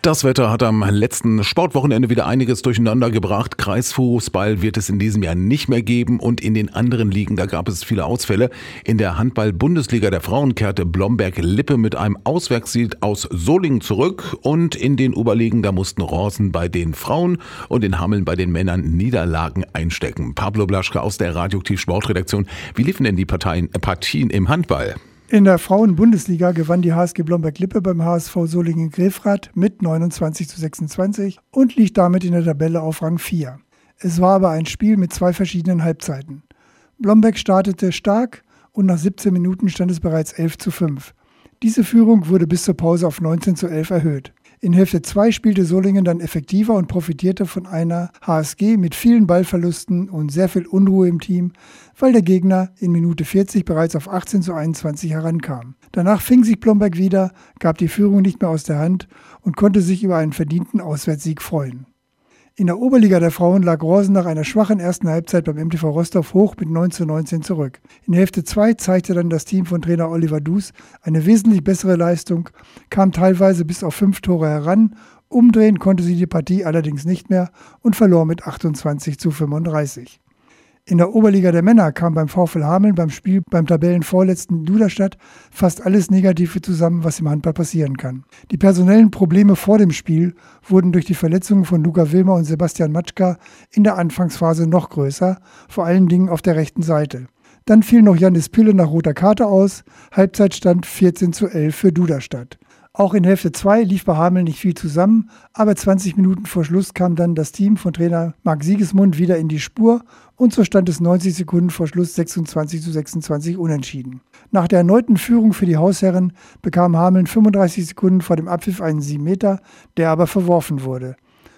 Das Wetter hat am letzten Sportwochenende wieder einiges durcheinander gebracht. Kreisfußball wird es in diesem Jahr nicht mehr geben und in den anderen Ligen, da gab es viele Ausfälle. In der Handball-Bundesliga der Frauen kehrte Blomberg-Lippe mit einem Auswärtssieg aus Solingen zurück und in den Oberligen, da mussten Ronsen bei den Frauen und in Hameln bei den Männern Niederlagen einstecken. Pablo Blaschke aus der Radioaktiv Sportredaktion. Wie liefen denn die Parteien, Partien im Handball? In der Frauen-Bundesliga gewann die HSG Blomberg-Lippe beim HSV Solingen-Grefrath mit 29 zu 26 und liegt damit in der Tabelle auf Rang 4. Es war aber ein Spiel mit zwei verschiedenen Halbzeiten. Blomberg startete stark und nach 17 Minuten stand es bereits 11 zu 5. Diese Führung wurde bis zur Pause auf 19 zu 11 erhöht. In Hälfte 2 spielte Solingen dann effektiver und profitierte von einer HSG mit vielen Ballverlusten und sehr viel Unruhe im Team, weil der Gegner in Minute 40 bereits auf 18 zu 21 herankam. Danach fing sich Blomberg wieder, gab die Führung nicht mehr aus der Hand und konnte sich über einen verdienten Auswärtssieg freuen. In der Oberliga der Frauen lag Rosen nach einer schwachen ersten Halbzeit beim MTV Rostov hoch mit 9 zu 19 zurück. In Hälfte 2 zeigte dann das Team von Trainer Oliver Dus eine wesentlich bessere Leistung, kam teilweise bis auf fünf Tore heran, umdrehen konnte sie die Partie allerdings nicht mehr und verlor mit 28 zu 35. In der Oberliga der Männer kam beim VfL Hameln beim Spiel beim Tabellenvorletzten Duderstadt fast alles Negative zusammen, was im Handball passieren kann. Die personellen Probleme vor dem Spiel wurden durch die Verletzungen von Luca Wilmer und Sebastian Matschka in der Anfangsphase noch größer, vor allen Dingen auf der rechten Seite. Dann fiel noch Janis Pülle nach roter Karte aus, Halbzeitstand 14 zu 11 für Duderstadt. Auch in Hälfte 2 lief bei Hameln nicht viel zusammen, aber 20 Minuten vor Schluss kam dann das Team von Trainer Marc Siegesmund wieder in die Spur und so stand es 90 Sekunden vor Schluss 26 zu 26 unentschieden. Nach der erneuten Führung für die Hausherren bekam Hameln 35 Sekunden vor dem Abpfiff einen 7 Meter, der aber verworfen wurde.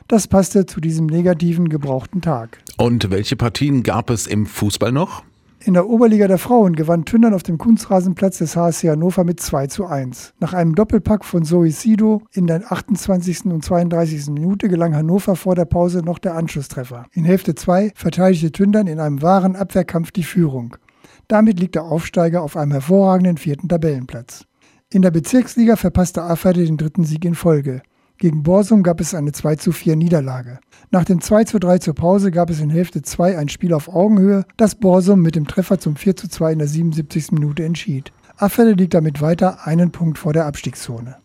Das passte zu diesem negativen gebrauchten Tag. Und welche Partien gab es im Fußball noch? In der Oberliga der Frauen gewann Tündern auf dem Kunstrasenplatz des HSC Hannover mit 2 zu 1. Nach einem Doppelpack von Zoe Sido in der 28. und 32. Minute gelang Hannover vor der Pause noch der Anschlusstreffer. In Hälfte 2 verteidigte Tündern in einem wahren Abwehrkampf die Führung. Damit liegt der Aufsteiger auf einem hervorragenden vierten Tabellenplatz. In der Bezirksliga verpasste Aferde den dritten Sieg in Folge. Gegen Borsum gab es eine 2 zu 4 Niederlage. Nach dem 2 zu 3 zur Pause gab es in Hälfte 2 ein Spiel auf Augenhöhe, das Borsum mit dem Treffer zum 4 zu 2 in der 77. Minute entschied. Affelde liegt damit weiter einen Punkt vor der Abstiegszone.